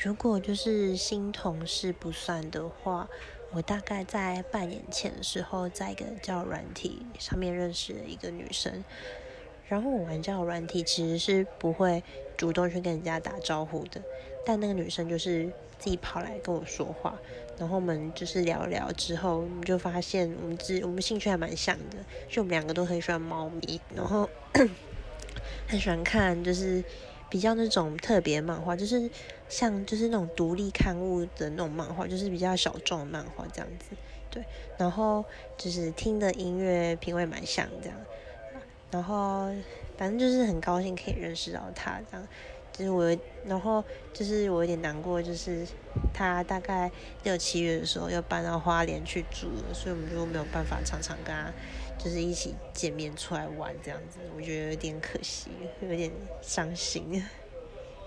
如果就是新同事不算的话，我大概在半年前的时候，在一个交友软体上面认识了一个女生。然后我玩交友软体其实是不会主动去跟人家打招呼的，但那个女生就是自己跑来跟我说话，然后我们就是聊聊之后，我们就发现我们自我们兴趣还蛮像的，就我们两个都很喜欢猫咪，然后 很喜欢看就是。比较那种特别漫画，就是像就是那种独立刊物的那种漫画，就是比较小众漫画这样子，对。然后就是听的音乐品味蛮像这样，然后反正就是很高兴可以认识到他这样。就是我，然后就是我有点难过，就是他大概六七月的时候要搬到花莲去住了，所以我们就没有办法常常跟他就是一起见面出来玩这样子，我觉得有点可惜，有点伤心。